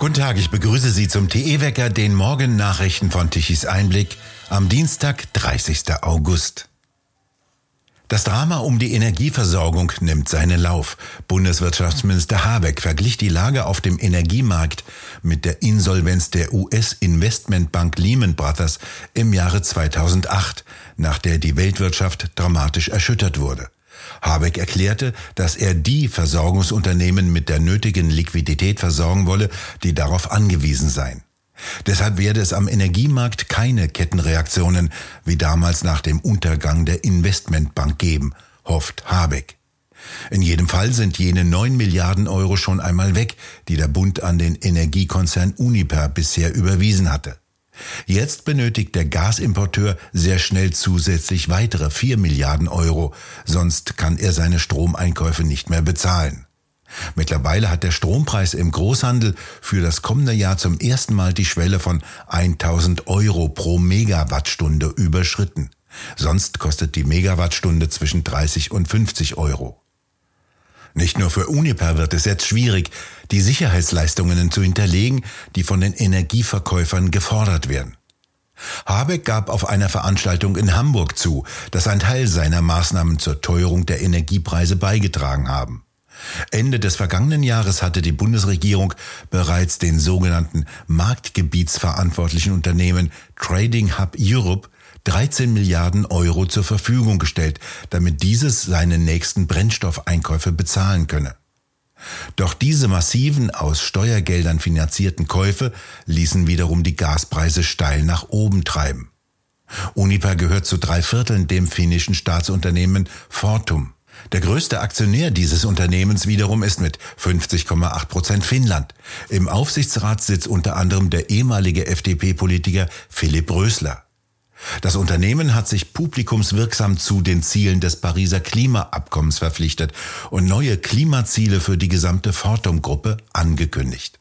Guten Tag, ich begrüße Sie zum TE-Wecker, den Morgennachrichten von Tichys Einblick am Dienstag, 30. August. Das Drama um die Energieversorgung nimmt seinen Lauf. Bundeswirtschaftsminister Habeck verglich die Lage auf dem Energiemarkt mit der Insolvenz der US-Investmentbank Lehman Brothers im Jahre 2008, nach der die Weltwirtschaft dramatisch erschüttert wurde. Habeck erklärte, dass er die Versorgungsunternehmen mit der nötigen Liquidität versorgen wolle, die darauf angewiesen seien. Deshalb werde es am Energiemarkt keine Kettenreaktionen wie damals nach dem Untergang der Investmentbank geben, hofft Habeck. In jedem Fall sind jene 9 Milliarden Euro schon einmal weg, die der Bund an den Energiekonzern Uniper bisher überwiesen hatte. Jetzt benötigt der Gasimporteur sehr schnell zusätzlich weitere 4 Milliarden Euro, sonst kann er seine Stromeinkäufe nicht mehr bezahlen. Mittlerweile hat der Strompreis im Großhandel für das kommende Jahr zum ersten Mal die Schwelle von 1000 Euro pro Megawattstunde überschritten. Sonst kostet die Megawattstunde zwischen 30 und 50 Euro. Nicht nur für Uniper wird es jetzt schwierig, die Sicherheitsleistungen zu hinterlegen, die von den Energieverkäufern gefordert werden. Habeck gab auf einer Veranstaltung in Hamburg zu, dass ein Teil seiner Maßnahmen zur Teuerung der Energiepreise beigetragen haben. Ende des vergangenen Jahres hatte die Bundesregierung bereits den sogenannten marktgebietsverantwortlichen Unternehmen Trading Hub Europe 13 Milliarden Euro zur Verfügung gestellt, damit dieses seine nächsten Brennstoffeinkäufe bezahlen könne. Doch diese massiven aus Steuergeldern finanzierten Käufe ließen wiederum die Gaspreise steil nach oben treiben. Uniper gehört zu drei Vierteln dem finnischen Staatsunternehmen Fortum. Der größte Aktionär dieses Unternehmens wiederum ist mit 50,8 Prozent Finnland. Im Aufsichtsrat sitzt unter anderem der ehemalige FDP-Politiker Philipp Rösler. Das Unternehmen hat sich publikumswirksam zu den Zielen des Pariser Klimaabkommens verpflichtet und neue Klimaziele für die gesamte Fortum-Gruppe angekündigt.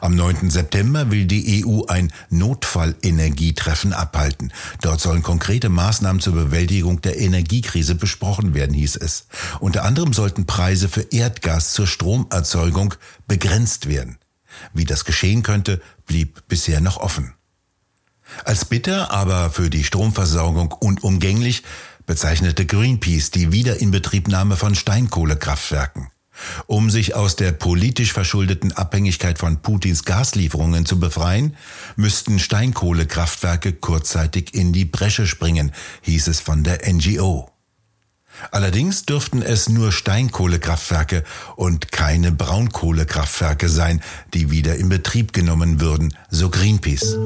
Am 9. September will die EU ein Notfallenergietreffen abhalten. Dort sollen konkrete Maßnahmen zur Bewältigung der Energiekrise besprochen werden, hieß es. Unter anderem sollten Preise für Erdgas zur Stromerzeugung begrenzt werden. Wie das geschehen könnte, blieb bisher noch offen. Als bitter, aber für die Stromversorgung unumgänglich bezeichnete Greenpeace die Wiederinbetriebnahme von Steinkohlekraftwerken. Um sich aus der politisch verschuldeten Abhängigkeit von Putins Gaslieferungen zu befreien, müssten Steinkohlekraftwerke kurzzeitig in die Bresche springen, hieß es von der NGO. Allerdings dürften es nur Steinkohlekraftwerke und keine Braunkohlekraftwerke sein, die wieder in Betrieb genommen würden, so Greenpeace.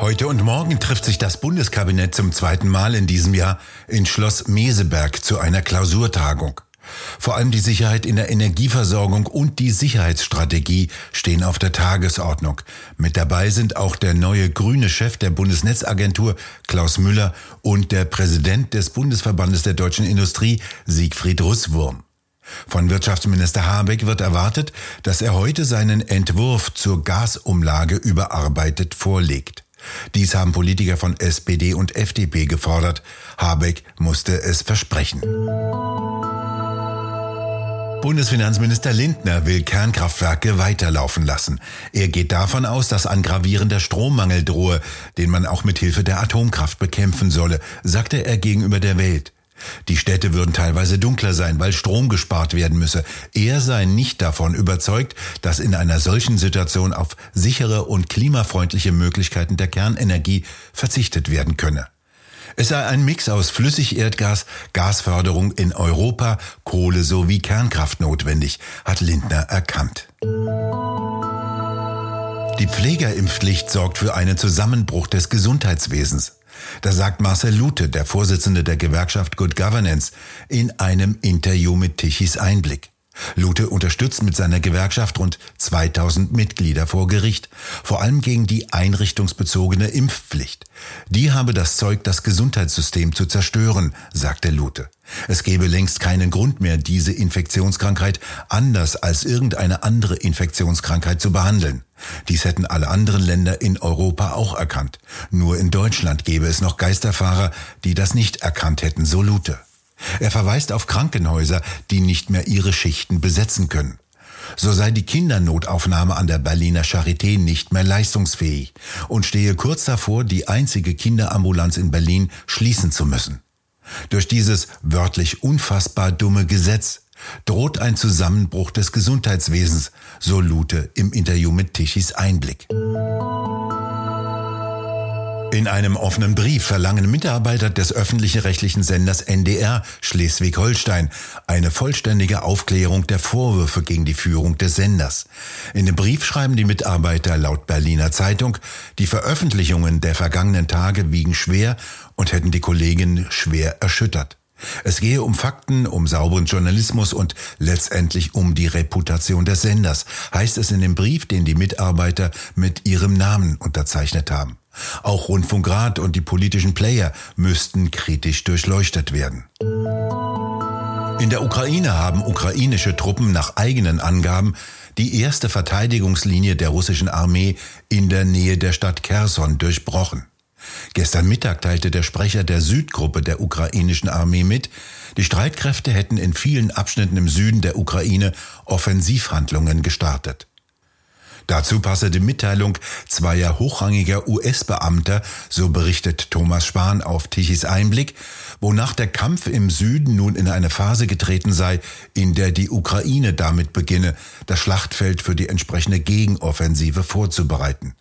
Heute und morgen trifft sich das Bundeskabinett zum zweiten Mal in diesem Jahr in Schloss Meseberg zu einer Klausurtagung. Vor allem die Sicherheit in der Energieversorgung und die Sicherheitsstrategie stehen auf der Tagesordnung. Mit dabei sind auch der neue grüne Chef der Bundesnetzagentur Klaus Müller und der Präsident des Bundesverbandes der deutschen Industrie Siegfried Russwurm. Von Wirtschaftsminister Habeck wird erwartet, dass er heute seinen Entwurf zur Gasumlage überarbeitet vorlegt. Dies haben Politiker von SPD und FDP gefordert. Habeck musste es versprechen. Bundesfinanzminister Lindner will Kernkraftwerke weiterlaufen lassen. Er geht davon aus, dass ein gravierender Strommangel drohe, den man auch mit Hilfe der Atomkraft bekämpfen solle, sagte er gegenüber der Welt. Die Städte würden teilweise dunkler sein, weil Strom gespart werden müsse. Er sei nicht davon überzeugt, dass in einer solchen Situation auf sichere und klimafreundliche Möglichkeiten der Kernenergie verzichtet werden könne. Es sei ein Mix aus Flüssigerdgas, Gasförderung in Europa, Kohle sowie Kernkraft notwendig, hat Lindner erkannt. Die Pflegerimpfpflicht sorgt für einen Zusammenbruch des Gesundheitswesens. Da sagt Marcel Lute, der Vorsitzende der Gewerkschaft Good Governance, in einem Interview mit Tichys Einblick. Lute unterstützt mit seiner Gewerkschaft rund 2000 Mitglieder vor Gericht, vor allem gegen die einrichtungsbezogene Impfpflicht. Die habe das Zeug, das Gesundheitssystem zu zerstören, sagte Lute. Es gebe längst keinen Grund mehr, diese Infektionskrankheit anders als irgendeine andere Infektionskrankheit zu behandeln. Dies hätten alle anderen Länder in Europa auch erkannt. Nur in Deutschland gäbe es noch Geisterfahrer, die das nicht erkannt hätten, so Lute. Er verweist auf Krankenhäuser, die nicht mehr ihre Schichten besetzen können. So sei die Kindernotaufnahme an der Berliner Charité nicht mehr leistungsfähig und stehe kurz davor, die einzige Kinderambulanz in Berlin schließen zu müssen. Durch dieses wörtlich unfassbar dumme Gesetz droht ein Zusammenbruch des Gesundheitswesens, so Lute im Interview mit Tichys Einblick. In einem offenen Brief verlangen Mitarbeiter des öffentlich-rechtlichen Senders NDR Schleswig-Holstein eine vollständige Aufklärung der Vorwürfe gegen die Führung des Senders. In dem Brief schreiben die Mitarbeiter laut Berliner Zeitung, die Veröffentlichungen der vergangenen Tage wiegen schwer und hätten die Kollegin schwer erschüttert. Es gehe um Fakten, um sauberen Journalismus und letztendlich um die Reputation des Senders, heißt es in dem Brief, den die Mitarbeiter mit ihrem Namen unterzeichnet haben. Auch Rundfunkrat und die politischen Player müssten kritisch durchleuchtet werden. In der Ukraine haben ukrainische Truppen nach eigenen Angaben die erste Verteidigungslinie der russischen Armee in der Nähe der Stadt Kherson durchbrochen. Gestern Mittag teilte der Sprecher der Südgruppe der ukrainischen Armee mit, die Streitkräfte hätten in vielen Abschnitten im Süden der Ukraine Offensivhandlungen gestartet. Dazu passe die Mitteilung zweier hochrangiger US-Beamter, so berichtet Thomas Spahn auf Tichys Einblick, wonach der Kampf im Süden nun in eine Phase getreten sei, in der die Ukraine damit beginne, das Schlachtfeld für die entsprechende Gegenoffensive vorzubereiten.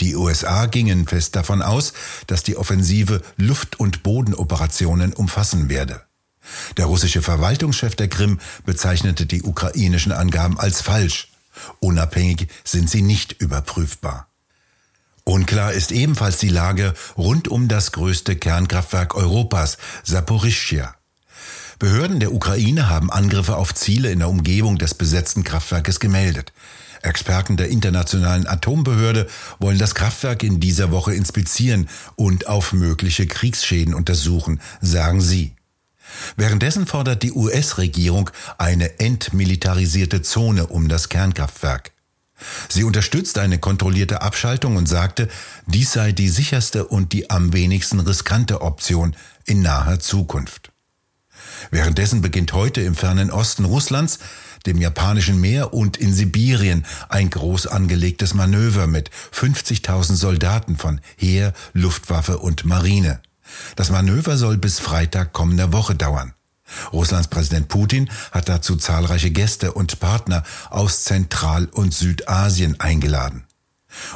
Die USA gingen fest davon aus, dass die Offensive Luft- und Bodenoperationen umfassen werde. Der russische Verwaltungschef der Krim bezeichnete die ukrainischen Angaben als falsch. Unabhängig sind sie nicht überprüfbar. Unklar ist ebenfalls die Lage rund um das größte Kernkraftwerk Europas, Saporischschja. Behörden der Ukraine haben Angriffe auf Ziele in der Umgebung des besetzten Kraftwerkes gemeldet. Experten der Internationalen Atombehörde wollen das Kraftwerk in dieser Woche inspizieren und auf mögliche Kriegsschäden untersuchen, sagen sie. Währenddessen fordert die US-Regierung eine entmilitarisierte Zone um das Kernkraftwerk. Sie unterstützt eine kontrollierte Abschaltung und sagte, dies sei die sicherste und die am wenigsten riskante Option in naher Zukunft. Währenddessen beginnt heute im fernen Osten Russlands, dem japanischen Meer und in Sibirien ein groß angelegtes Manöver mit 50.000 Soldaten von Heer, Luftwaffe und Marine. Das Manöver soll bis Freitag kommender Woche dauern. Russlands Präsident Putin hat dazu zahlreiche Gäste und Partner aus Zentral- und Südasien eingeladen.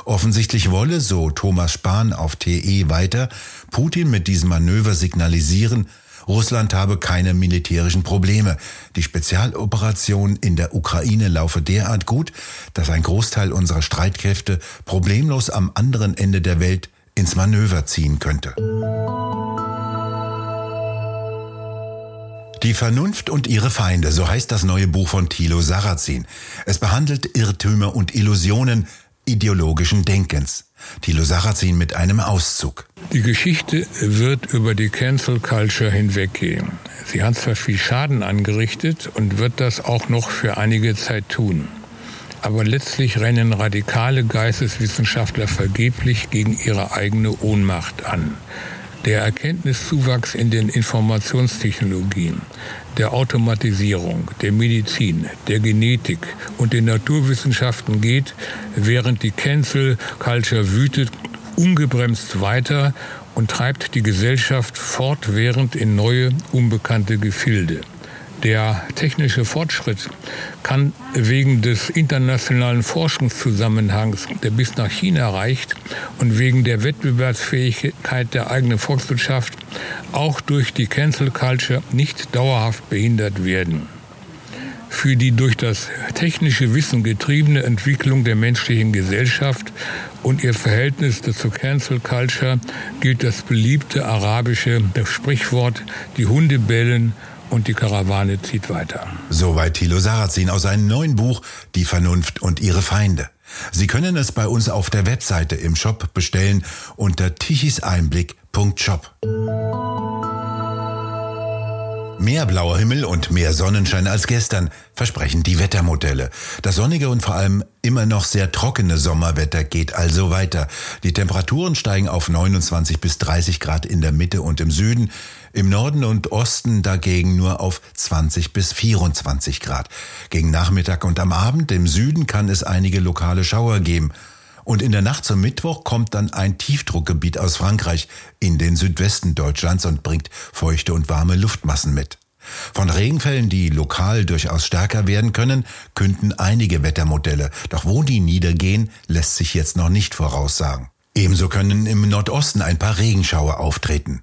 Offensichtlich wolle, so Thomas Spahn auf TE weiter, Putin mit diesem Manöver signalisieren, Russland habe keine militärischen Probleme. Die Spezialoperation in der Ukraine laufe derart gut, dass ein Großteil unserer Streitkräfte problemlos am anderen Ende der Welt ins Manöver ziehen könnte. Die Vernunft und ihre Feinde, so heißt das neue Buch von Thilo Sarrazin. Es behandelt Irrtümer und Illusionen ideologischen Denkens. Thilo Sarrazin mit einem Auszug. Die Geschichte wird über die Cancel Culture hinweggehen. Sie hat zwar viel Schaden angerichtet und wird das auch noch für einige Zeit tun. Aber letztlich rennen radikale Geisteswissenschaftler vergeblich gegen ihre eigene Ohnmacht an. Der Erkenntniszuwachs in den Informationstechnologien, der Automatisierung, der Medizin, der Genetik und den Naturwissenschaften geht, während die Cancel Culture wütet, ungebremst weiter und treibt die Gesellschaft fortwährend in neue, unbekannte Gefilde. Der technische Fortschritt kann wegen des internationalen Forschungszusammenhangs, der bis nach China reicht, und wegen der Wettbewerbsfähigkeit der eigenen Volkswirtschaft auch durch die Cancel Culture nicht dauerhaft behindert werden. Für die durch das technische Wissen getriebene Entwicklung der menschlichen Gesellschaft und ihr Verhältnis zur Cancel Culture gilt das beliebte arabische Sprichwort, die Hunde bellen und die Karawane zieht weiter. Soweit Thilo Sarrazin aus seinem neuen Buch Die Vernunft und ihre Feinde. Sie können es bei uns auf der Webseite im Shop bestellen unter tichiseinblick.shop. Mehr blauer Himmel und mehr Sonnenschein als gestern versprechen die Wettermodelle. Das sonnige und vor allem immer noch sehr trockene Sommerwetter geht also weiter. Die Temperaturen steigen auf 29 bis 30 Grad in der Mitte und im Süden, im Norden und Osten dagegen nur auf 20 bis 24 Grad. Gegen Nachmittag und am Abend im Süden kann es einige lokale Schauer geben. Und in der Nacht zum Mittwoch kommt dann ein Tiefdruckgebiet aus Frankreich in den Südwesten Deutschlands und bringt feuchte und warme Luftmassen mit. Von Regenfällen, die lokal durchaus stärker werden können, künden einige Wettermodelle. Doch wo die niedergehen, lässt sich jetzt noch nicht voraussagen. Ebenso können im Nordosten ein paar Regenschauer auftreten.